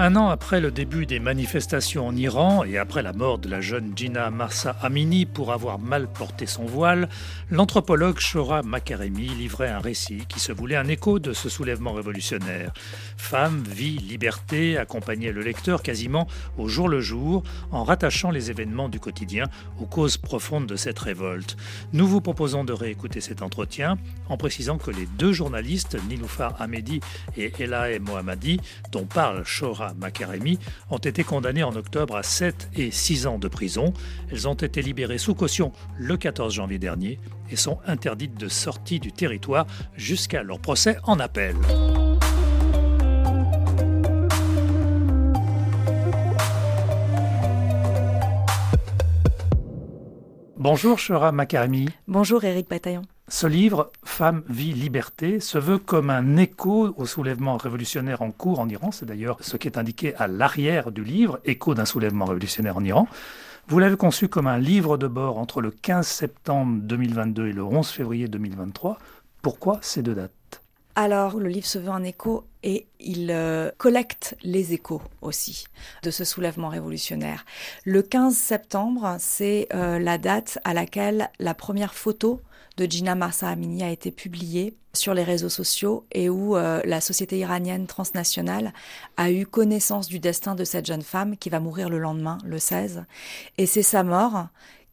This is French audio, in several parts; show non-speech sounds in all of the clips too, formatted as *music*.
Un an après le début des manifestations en Iran et après la mort de la jeune Gina Marsa Amini pour avoir mal porté son voile, l'anthropologue Shora Makaremi livrait un récit qui se voulait un écho de ce soulèvement révolutionnaire. Femme, vie, liberté accompagnait le lecteur quasiment au jour le jour en rattachant les événements du quotidien aux causes profondes de cette révolte. Nous vous proposons de réécouter cet entretien en précisant que les deux journalistes, Niloufar Ahmedi et Elahe Mohammadi, dont parle Shora Makaremi ont été condamnées en octobre à 7 et 6 ans de prison. Elles ont été libérées sous caution le 14 janvier dernier et sont interdites de sortie du territoire jusqu'à leur procès en appel. Bonjour Shora Makaremi. Bonjour Éric Bataillon. Ce livre, Femme, vie, liberté, se veut comme un écho au soulèvement révolutionnaire en cours en Iran. C'est d'ailleurs ce qui est indiqué à l'arrière du livre, écho d'un soulèvement révolutionnaire en Iran. Vous l'avez conçu comme un livre de bord entre le 15 septembre 2022 et le 11 février 2023. Pourquoi ces deux dates? Alors, le livre se veut un écho et il euh, collecte les échos aussi de ce soulèvement révolutionnaire. Le 15 septembre, c'est euh, la date à laquelle la première photo de Gina Marsa Amini a été publiée sur les réseaux sociaux et où euh, la société iranienne transnationale a eu connaissance du destin de cette jeune femme qui va mourir le lendemain, le 16. Et c'est sa mort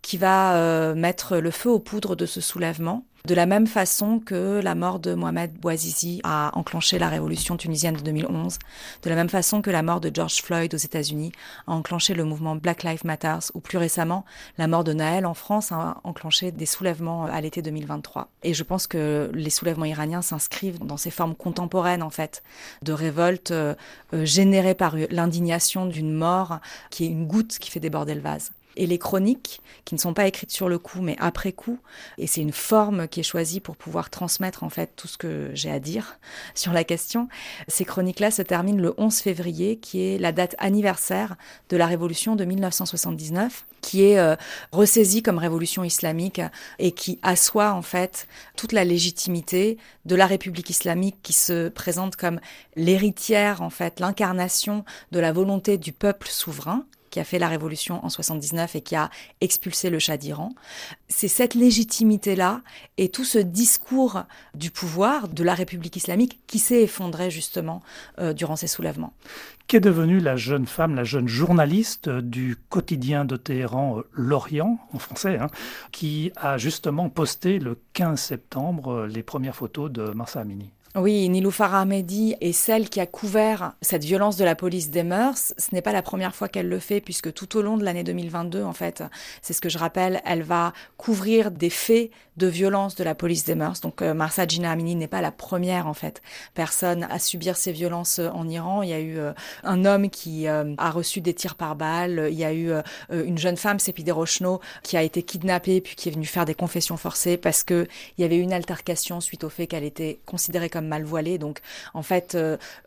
qui va mettre le feu aux poudres de ce soulèvement de la même façon que la mort de Mohamed Bouazizi a enclenché la révolution tunisienne de 2011, de la même façon que la mort de George Floyd aux États-Unis a enclenché le mouvement Black Lives Matter, ou plus récemment, la mort de Naël en France a enclenché des soulèvements à l'été 2023. Et je pense que les soulèvements iraniens s'inscrivent dans ces formes contemporaines, en fait, de révolte euh, euh, générée par l'indignation d'une mort qui est une goutte qui fait déborder le vase et les chroniques, qui ne sont pas écrites sur le coup, mais après coup. Et c'est une forme qui est choisie pour pouvoir transmettre en fait tout ce que j'ai à dire *laughs* sur la question. Ces chroniques-là se terminent le 11 février, qui est la date anniversaire de la révolution de 1979, qui est euh, ressaisie comme révolution islamique et qui assoit en fait toute la légitimité de la République islamique qui se présente comme l'héritière en fait, l'incarnation de la volonté du peuple souverain qui a fait la révolution en 79 et qui a expulsé le Shah d'Iran. C'est cette légitimité-là et tout ce discours du pouvoir de la République islamique qui s'est effondré justement euh, durant ces soulèvements. Qu'est devenue la jeune femme, la jeune journaliste du quotidien de Téhéran, euh, L'Orient, en français, hein, qui a justement posté le 15 septembre euh, les premières photos de Marsa Amini? Oui, Niloufar Ahmedi est celle qui a couvert cette violence de la police des mœurs. Ce n'est pas la première fois qu'elle le fait, puisque tout au long de l'année 2022, en fait, c'est ce que je rappelle, elle va couvrir des faits de violence de la police des mœurs. Donc, euh, Marsa Amini n'est pas la première, en fait, personne à subir ces violences euh, en Iran. Il y a eu euh, un homme qui a reçu des tirs par balle. Il y a eu une jeune femme, Sepide Rochno, qui a été kidnappée puis qui est venue faire des confessions forcées parce que il y avait une altercation suite au fait qu'elle était considérée comme mal voilée. Donc, en fait,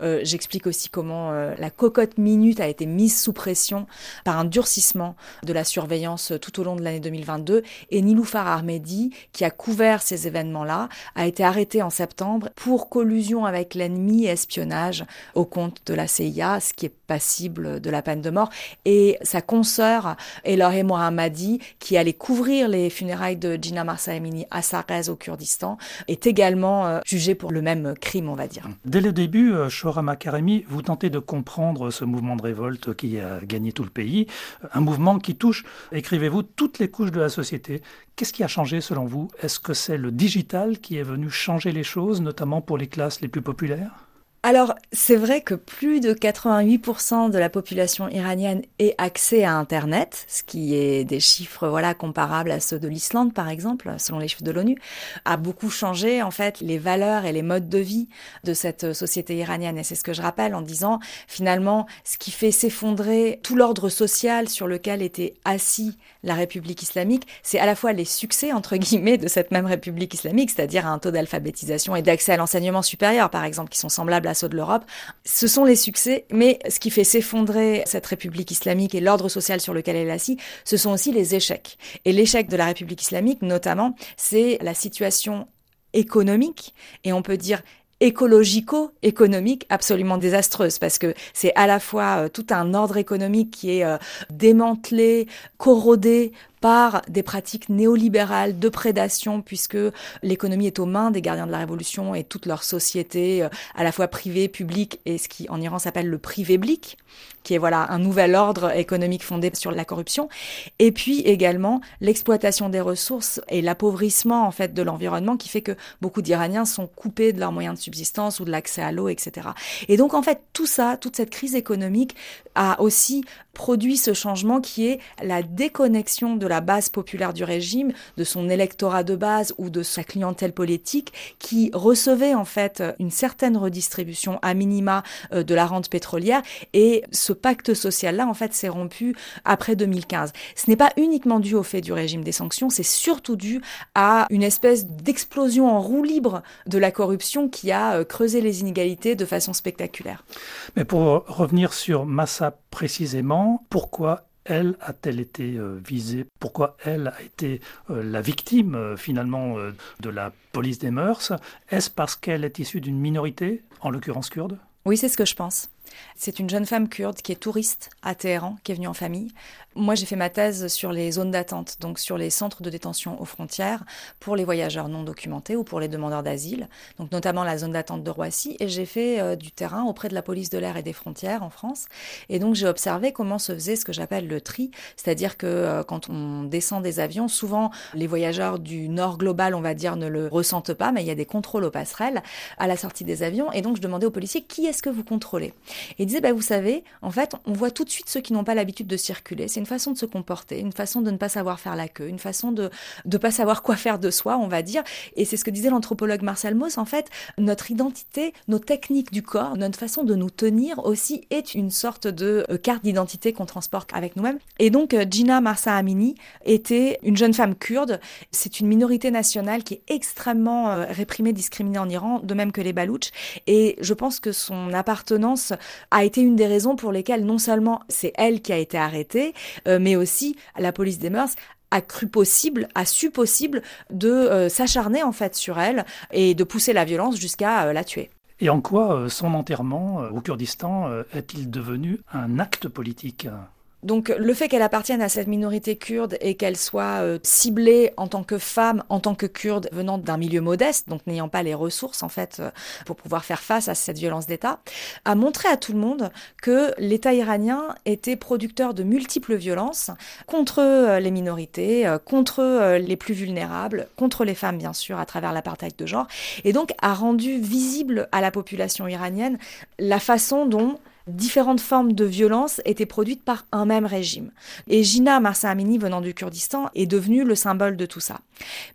j'explique aussi comment la cocotte minute a été mise sous pression par un durcissement de la surveillance tout au long de l'année 2022. Et Niloufar Armedi, qui a couvert ces événements-là, a été arrêté en septembre pour collusion avec l'ennemi espionnage au compte de la CIA, ce qui est passible de la peine de mort. Et sa consoeur, Eloré Mohammadi, qui allait couvrir les funérailles de Gina Marsa Amini à Sarez au Kurdistan, est également jugée pour le même crime, on va dire. Dès le début, euh, Shora Makaremi, vous tentez de comprendre ce mouvement de révolte qui a gagné tout le pays, un mouvement qui touche, écrivez-vous, toutes les couches de la société. Qu'est-ce qui a changé selon vous Est-ce que c'est le digital qui est venu changer les choses, notamment pour les classes les plus populaires? Alors, c'est vrai que plus de 88% de la population iranienne ait accès à Internet, ce qui est des chiffres voilà comparables à ceux de l'Islande par exemple, selon les chiffres de l'ONU, a beaucoup changé en fait les valeurs et les modes de vie de cette société iranienne. Et c'est ce que je rappelle en disant finalement ce qui fait s'effondrer tout l'ordre social sur lequel était assis la République islamique, c'est à la fois les succès entre guillemets de cette même République islamique, c'est-à-dire un taux d'alphabétisation et d'accès à l'enseignement supérieur par exemple qui sont semblables l'assaut de l'Europe. Ce sont les succès, mais ce qui fait s'effondrer cette République islamique et l'ordre social sur lequel elle est assise, ce sont aussi les échecs. Et l'échec de la République islamique, notamment, c'est la situation économique et on peut dire écologico-économique absolument désastreuse parce que c'est à la fois euh, tout un ordre économique qui est euh, démantelé, corrodé par des pratiques néolibérales de prédation, puisque l'économie est aux mains des gardiens de la révolution et toute leur société, euh, à la fois privée, publique, et ce qui en Iran s'appelle le privé-blic, qui est voilà un nouvel ordre économique fondé sur la corruption, et puis également l'exploitation des ressources et l'appauvrissement en fait de l'environnement, qui fait que beaucoup d'Iraniens sont coupés de leurs moyens de subsistance ou de l'accès à l'eau, etc. Et donc en fait tout ça, toute cette crise économique a aussi produit ce changement qui est la déconnexion de la base populaire du régime, de son électorat de base ou de sa clientèle politique qui recevait en fait une certaine redistribution à minima euh, de la rente pétrolière et ce pacte social-là en fait s'est rompu après 2015. Ce n'est pas uniquement dû au fait du régime des sanctions, c'est surtout dû à une espèce d'explosion en roue libre de la corruption qui a euh, creusé les inégalités de façon spectaculaire. Mais pour revenir sur Massa précisément, pourquoi elle a-t-elle été euh, visée? Pourquoi elle a été euh, la victime euh, finalement de la police des mœurs? Est-ce parce qu'elle est issue d'une minorité, en l'occurrence kurde? Oui, c'est ce que je pense. C'est une jeune femme kurde qui est touriste à Téhéran, qui est venue en famille. Moi, j'ai fait ma thèse sur les zones d'attente, donc sur les centres de détention aux frontières pour les voyageurs non documentés ou pour les demandeurs d'asile, donc notamment la zone d'attente de Roissy. Et j'ai fait euh, du terrain auprès de la police de l'air et des frontières en France. Et donc, j'ai observé comment se faisait ce que j'appelle le tri, c'est-à-dire que euh, quand on descend des avions, souvent les voyageurs du nord global, on va dire, ne le ressentent pas, mais il y a des contrôles aux passerelles à la sortie des avions. Et donc, je demandais aux policiers qui est-ce que vous contrôlez? Et ils disaient, bah, vous savez, en fait, on voit tout de suite ceux qui n'ont pas l'habitude de circuler. C'est une façon de se comporter, une façon de ne pas savoir faire la queue, une façon de ne pas savoir quoi faire de soi, on va dire. Et c'est ce que disait l'anthropologue Marcel Mauss, en fait, notre identité, nos techniques du corps, notre façon de nous tenir aussi est une sorte de euh, carte d'identité qu'on transporte avec nous-mêmes. Et donc, euh, Gina Marsa Amini était une jeune femme kurde. C'est une minorité nationale qui est extrêmement euh, réprimée, discriminée en Iran, de même que les Baloutches. Et je pense que son appartenance a été une des raisons pour lesquelles non seulement c'est elle qui a été arrêtée, mais aussi la police des mœurs a cru possible, a su possible de euh, s'acharner en fait sur elle et de pousser la violence jusqu'à euh, la tuer. Et en quoi euh, son enterrement au Kurdistan est-il devenu un acte politique? Donc le fait qu'elle appartienne à cette minorité kurde et qu'elle soit euh, ciblée en tant que femme, en tant que kurde venant d'un milieu modeste, donc n'ayant pas les ressources en fait euh, pour pouvoir faire face à cette violence d'État, a montré à tout le monde que l'État iranien était producteur de multiples violences contre euh, les minorités, contre les plus vulnérables, contre les femmes bien sûr à travers l'apartheid de genre, et donc a rendu visible à la population iranienne la façon dont différentes formes de violence étaient produites par un même régime. Et Gina Marsa Amini, venant du Kurdistan, est devenue le symbole de tout ça.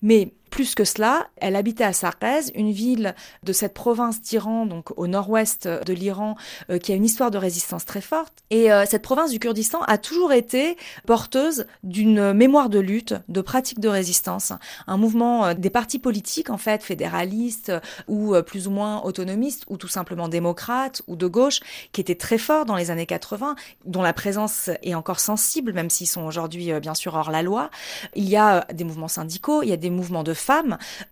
Mais plus que cela, elle habitait à Sarkez, une ville de cette province d'Iran, donc au nord-ouest de l'Iran, euh, qui a une histoire de résistance très forte. Et euh, cette province du Kurdistan a toujours été porteuse d'une mémoire de lutte, de pratiques de résistance, un mouvement euh, des partis politiques en fait, fédéralistes ou plus ou moins autonomistes ou tout simplement démocrates ou de gauche, qui était très fort dans les années 80, dont la présence est encore sensible, même s'ils sont aujourd'hui bien sûr hors la loi. Il y a des mouvements syndicaux, il y a des mouvements de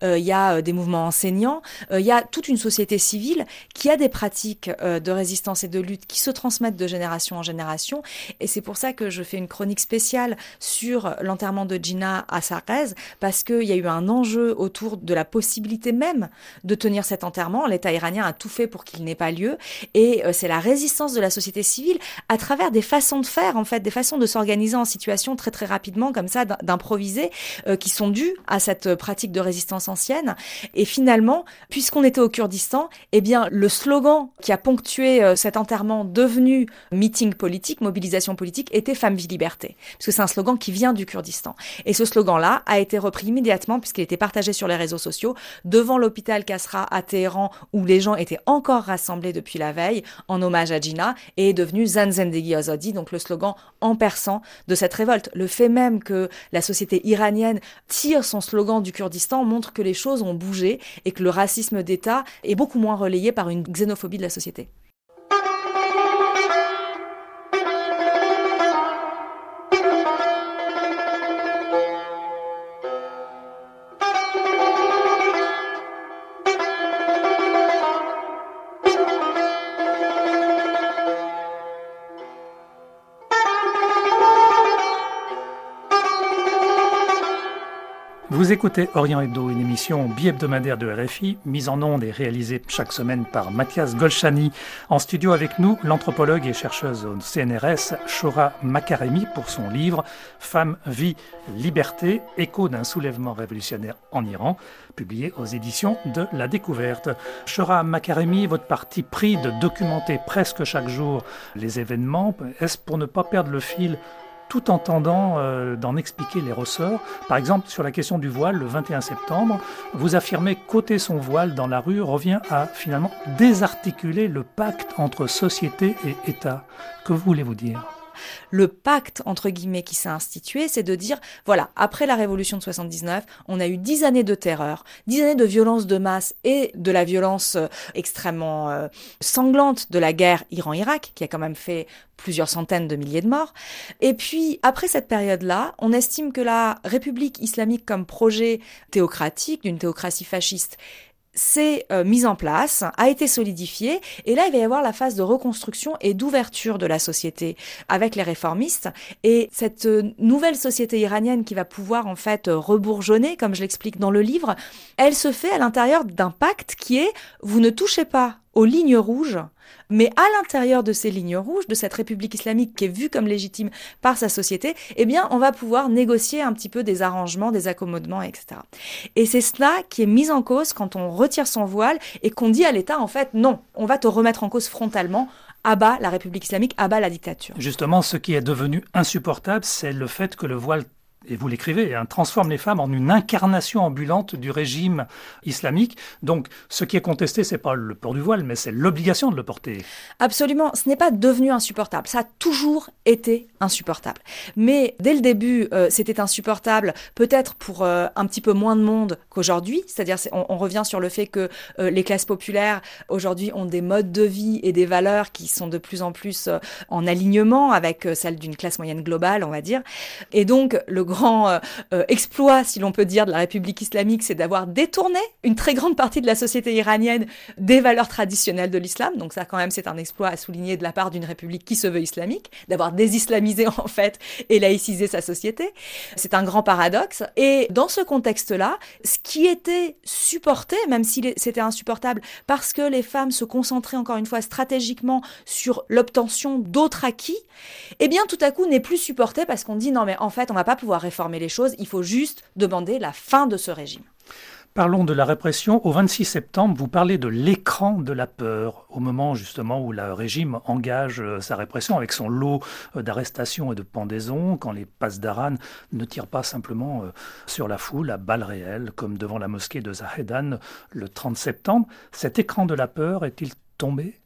euh, il y a euh, des mouvements enseignants, euh, il y a toute une société civile qui a des pratiques de résistance et de lutte qui se transmettent de génération en génération. Et c'est pour ça que je fais une chronique spéciale sur l'enterrement de Gina à Sarkez, parce qu'il y a eu un enjeu autour de la possibilité même de tenir cet enterrement. L'État iranien a tout fait pour qu'il n'ait pas lieu. Et c'est la résistance de la société civile à travers des façons de faire, en fait, des façons de s'organiser en situation très très rapidement, comme ça, d'improviser, qui sont dues à cette pratique de résistance ancienne. Et finalement, puisqu'on était au Kurdistan, eh bien, le slogan qui a ponctué euh, cet enterrement devenu meeting politique, mobilisation politique, était Femme, vie, liberté. Parce que c'est un slogan qui vient du Kurdistan. Et ce slogan-là a été repris immédiatement, puisqu'il était partagé sur les réseaux sociaux, devant l'hôpital Kasra à Téhéran, où les gens étaient encore rassemblés depuis la veille, en hommage à Gina, et est devenu Zanzendegi Azadi, donc le slogan en persan de cette révolte. Le fait même que la société iranienne tire son slogan du Kurdistan Kurdistan montre que les choses ont bougé et que le racisme d'État est beaucoup moins relayé par une xénophobie de la société. Vous écoutez Orient Hebdo, une émission bi-hebdomadaire de RFI, mise en ondes et réalisée chaque semaine par Mathias Golchani. En studio avec nous, l'anthropologue et chercheuse au CNRS, Shora Makaremi, pour son livre Femme, vie, liberté, écho d'un soulèvement révolutionnaire en Iran, publié aux éditions de La Découverte. Shora Makaremi, votre parti pris de documenter presque chaque jour les événements, est-ce pour ne pas perdre le fil tout en tentant euh, d'en expliquer les ressorts. Par exemple, sur la question du voile, le 21 septembre, vous affirmez qu'ôter son voile dans la rue revient à finalement désarticuler le pacte entre société et État. Que voulez-vous dire? Le pacte, entre guillemets, qui s'est institué, c'est de dire, voilà, après la révolution de 79, on a eu dix années de terreur, dix années de violence de masse et de la violence euh, extrêmement euh, sanglante de la guerre Iran-Irak, qui a quand même fait plusieurs centaines de milliers de morts. Et puis, après cette période-là, on estime que la République islamique comme projet théocratique, d'une théocratie fasciste, s'est euh, mise en place, a été solidifiée, et là il va y avoir la phase de reconstruction et d'ouverture de la société avec les réformistes, et cette euh, nouvelle société iranienne qui va pouvoir en fait rebourgeonner, comme je l'explique dans le livre, elle se fait à l'intérieur d'un pacte qui est vous ne touchez pas aux lignes rouges, mais à l'intérieur de ces lignes rouges, de cette République islamique qui est vue comme légitime par sa société, eh bien, on va pouvoir négocier un petit peu des arrangements, des accommodements, etc. Et c'est cela qui est mis en cause quand on retire son voile et qu'on dit à l'État, en fait, non, on va te remettre en cause frontalement abat la République islamique, abat la dictature. Justement, ce qui est devenu insupportable, c'est le fait que le voile et vous l'écrivez, hein, transforme les femmes en une incarnation ambulante du régime islamique. Donc, ce qui est contesté, c'est pas le port du voile, mais c'est l'obligation de le porter. Absolument, ce n'est pas devenu insupportable. Ça a toujours été insupportable. Mais dès le début, euh, c'était insupportable, peut-être pour euh, un petit peu moins de monde qu'aujourd'hui. C'est-à-dire, on, revient sur le fait que euh, les classes populaires aujourd'hui ont des modes de vie et des valeurs qui sont de plus en plus en alignement avec celles d'une classe moyenne globale, on va dire. Et donc, le grand euh, euh, exploit, si l'on peut dire, de la République islamique, c'est d'avoir détourné une très grande partie de la société iranienne des valeurs traditionnelles de l'islam. Donc ça, quand même, c'est un exploit à souligner de la part d'une République qui se veut islamique, d'avoir désislamisé *laughs* en fait et laïcisé sa société. C'est un grand paradoxe. Et dans ce contexte-là, ce qui était supporté, même si c'était insupportable, parce que les femmes se concentraient encore une fois stratégiquement sur l'obtention d'autres acquis, eh bien tout à coup n'est plus supporté parce qu'on dit non mais en fait on va pas pouvoir réformer les choses, il faut juste demander la fin de ce régime. Parlons de la répression. Au 26 septembre, vous parlez de l'écran de la peur, au moment justement où le régime engage euh, sa répression avec son lot euh, d'arrestations et de pendaisons, quand les passes-d'Aran ne tirent pas simplement euh, sur la foule à balles réelles, comme devant la mosquée de Zahedan le 30 septembre. Cet écran de la peur est-il tombé?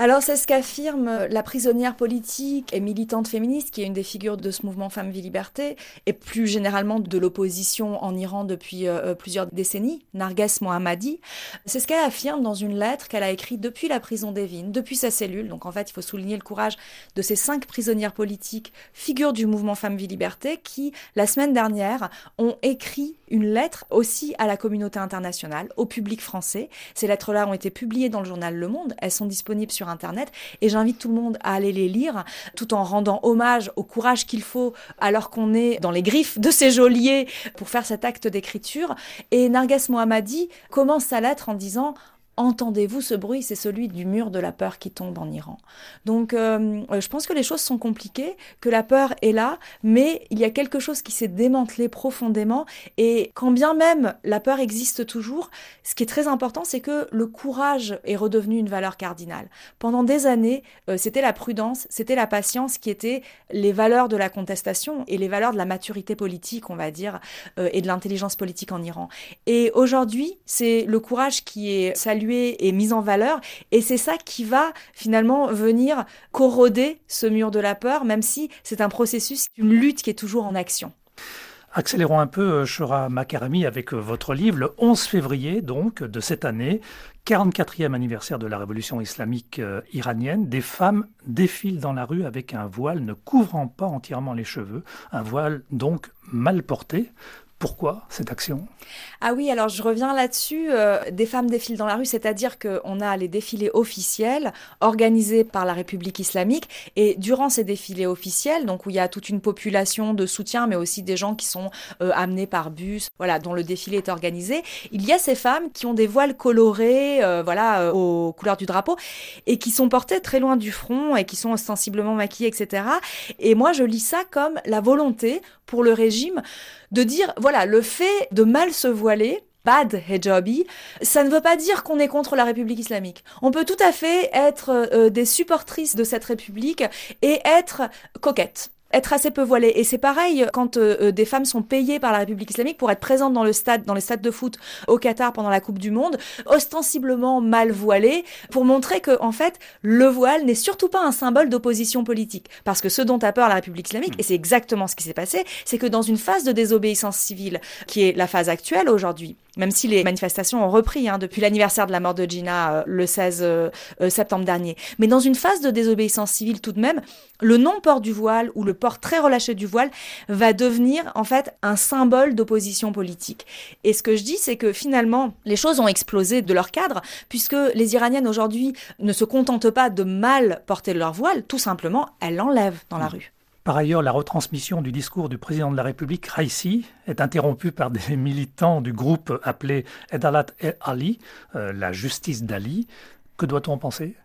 Alors c'est ce qu'affirme la prisonnière politique et militante féministe, qui est une des figures de ce mouvement Femmes, Vie, Liberté, et plus généralement de l'opposition en Iran depuis euh, plusieurs décennies, Narges Mohammadi. C'est ce qu'elle affirme dans une lettre qu'elle a écrite depuis la prison d'Evin, depuis sa cellule. Donc en fait, il faut souligner le courage de ces cinq prisonnières politiques, figures du mouvement Femmes, Vie, Liberté, qui, la semaine dernière, ont écrit une lettre aussi à la communauté internationale, au public français. Ces lettres-là ont été publiées dans le journal Le Monde. Elles sont disponibles sur Internet. Et j'invite tout le monde à aller les lire, tout en rendant hommage au courage qu'il faut alors qu'on est dans les griffes de ces geôliers pour faire cet acte d'écriture. Et Narges Mohammadi commence sa lettre en disant Entendez-vous ce bruit? C'est celui du mur de la peur qui tombe en Iran. Donc euh, je pense que les choses sont compliquées, que la peur est là, mais il y a quelque chose qui s'est démantelé profondément. Et quand bien même la peur existe toujours, ce qui est très important, c'est que le courage est redevenu une valeur cardinale. Pendant des années, euh, c'était la prudence, c'était la patience qui étaient les valeurs de la contestation et les valeurs de la maturité politique, on va dire, euh, et de l'intelligence politique en Iran. Et aujourd'hui, c'est le courage qui est salué et mise en valeur. Et c'est ça qui va finalement venir corroder ce mur de la peur, même si c'est un processus, une lutte qui est toujours en action. Accélérons un peu, Shora Makarami, avec votre livre, le 11 février donc de cette année, 44e anniversaire de la révolution islamique euh, iranienne, des femmes défilent dans la rue avec un voile ne couvrant pas entièrement les cheveux, un voile donc mal porté. Pourquoi cette action? Ah oui, alors je reviens là-dessus. Euh, des femmes défilent dans la rue, c'est-à-dire qu'on a les défilés officiels organisés par la République islamique. Et durant ces défilés officiels, donc où il y a toute une population de soutien, mais aussi des gens qui sont euh, amenés par bus, voilà, dont le défilé est organisé, il y a ces femmes qui ont des voiles colorés, euh, voilà, aux couleurs du drapeau, et qui sont portées très loin du front et qui sont ostensiblement maquillées, etc. Et moi, je lis ça comme la volonté pour le régime de dire, voilà, le fait de mal se voiler, bad hijabi, ça ne veut pas dire qu'on est contre la République islamique. On peut tout à fait être euh, des supportrices de cette République et être coquette être assez peu voilée. Et c'est pareil quand euh, euh, des femmes sont payées par la République islamique pour être présentes dans le stade, dans les stades de foot au Qatar pendant la Coupe du Monde, ostensiblement mal voilées, pour montrer que en fait le voile n'est surtout pas un symbole d'opposition politique. Parce que ce dont a peur la République islamique, et c'est exactement ce qui s'est passé, c'est que dans une phase de désobéissance civile, qui est la phase actuelle aujourd'hui, même si les manifestations ont repris hein, depuis l'anniversaire de la mort de Gina euh, le 16 euh, euh, septembre dernier. Mais dans une phase de désobéissance civile tout de même, le non-port du voile ou le port très relâché du voile va devenir en fait un symbole d'opposition politique. Et ce que je dis, c'est que finalement, les choses ont explosé de leur cadre, puisque les Iraniennes aujourd'hui ne se contentent pas de mal porter leur voile, tout simplement, elles l'enlèvent dans la mmh. rue. Par ailleurs, la retransmission du discours du président de la République, Raisi, est interrompue par des *laughs* militants du groupe appelé Edalat El Ali, euh, la justice d'Ali. Que doit-on penser?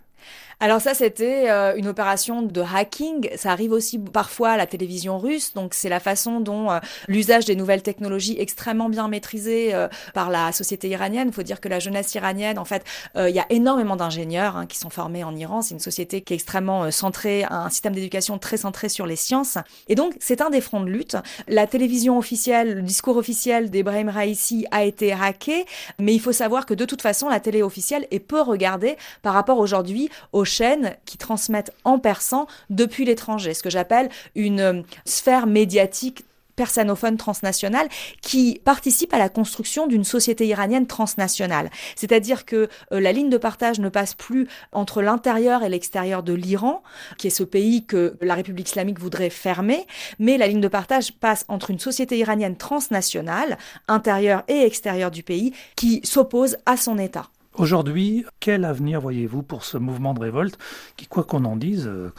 Alors ça, c'était euh, une opération de hacking. Ça arrive aussi parfois à la télévision russe. Donc c'est la façon dont euh, l'usage des nouvelles technologies extrêmement bien maîtrisé euh, par la société iranienne. Il faut dire que la jeunesse iranienne, en fait, il y a énormément d'ingénieurs hein, qui sont formés en Iran. C'est une société qui est extrêmement centrée, un système d'éducation très centré sur les sciences. Et donc c'est un des fronts de lutte. La télévision officielle, le discours officiel d'Ebrahim Raisi a été hacké, mais il faut savoir que de toute façon, la télé officielle est peu regardée par rapport aujourd'hui aux chaînes qui transmettent en persan depuis l'étranger, ce que j'appelle une euh, sphère médiatique persanophone transnationale qui participe à la construction d'une société iranienne transnationale. C'est-à-dire que euh, la ligne de partage ne passe plus entre l'intérieur et l'extérieur de l'Iran, qui est ce pays que la République islamique voudrait fermer, mais la ligne de partage passe entre une société iranienne transnationale, intérieure et extérieure du pays, qui s'oppose à son État. Aujourd'hui, quel avenir voyez-vous pour ce mouvement de révolte qui, quoi qu'on en dise, euh,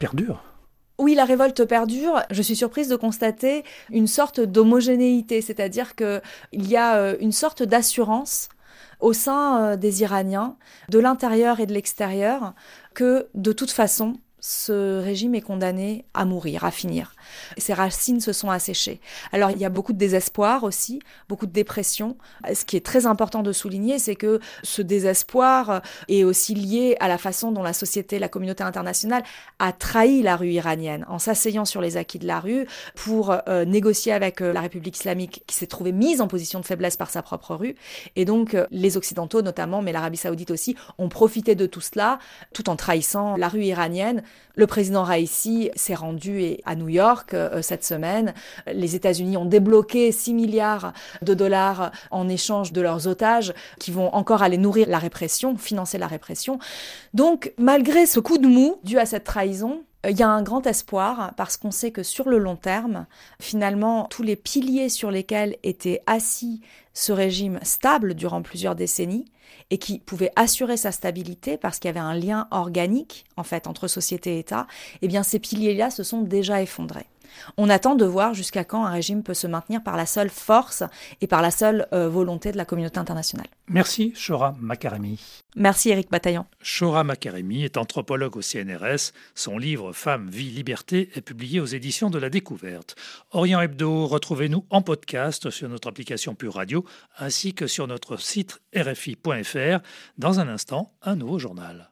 perdure? Oui, la révolte perdure. Je suis surprise de constater une sorte d'homogénéité, c'est-à-dire qu'il y a euh, une sorte d'assurance au sein euh, des Iraniens, de l'intérieur et de l'extérieur, que de toute façon, ce régime est condamné à mourir, à finir. Ses racines se sont asséchées. Alors il y a beaucoup de désespoir aussi, beaucoup de dépression. Ce qui est très important de souligner, c'est que ce désespoir est aussi lié à la façon dont la société, la communauté internationale a trahi la rue iranienne en s'asseyant sur les acquis de la rue pour euh, négocier avec euh, la République islamique qui s'est trouvée mise en position de faiblesse par sa propre rue. Et donc euh, les Occidentaux notamment, mais l'Arabie saoudite aussi, ont profité de tout cela tout en trahissant la rue iranienne. Le président Raisi s'est rendu à New York euh, cette semaine. Les États-Unis ont débloqué 6 milliards de dollars en échange de leurs otages qui vont encore aller nourrir la répression, financer la répression. Donc, malgré ce coup de mou dû à cette trahison, il y a un grand espoir parce qu'on sait que sur le long terme, finalement, tous les piliers sur lesquels était assis ce régime stable durant plusieurs décennies et qui pouvait assurer sa stabilité parce qu'il y avait un lien organique en fait entre société et État, eh bien ces piliers-là se sont déjà effondrés. On attend de voir jusqu'à quand un régime peut se maintenir par la seule force et par la seule euh, volonté de la communauté internationale. Merci, Shora Makaremi. Merci, Eric Bataillon. Shora Makaremi est anthropologue au CNRS. Son livre Femmes, vie, liberté est publié aux éditions de la Découverte. Orient Hebdo, retrouvez-nous en podcast sur notre application Pure Radio ainsi que sur notre site rfi.fr. Dans un instant, un nouveau journal.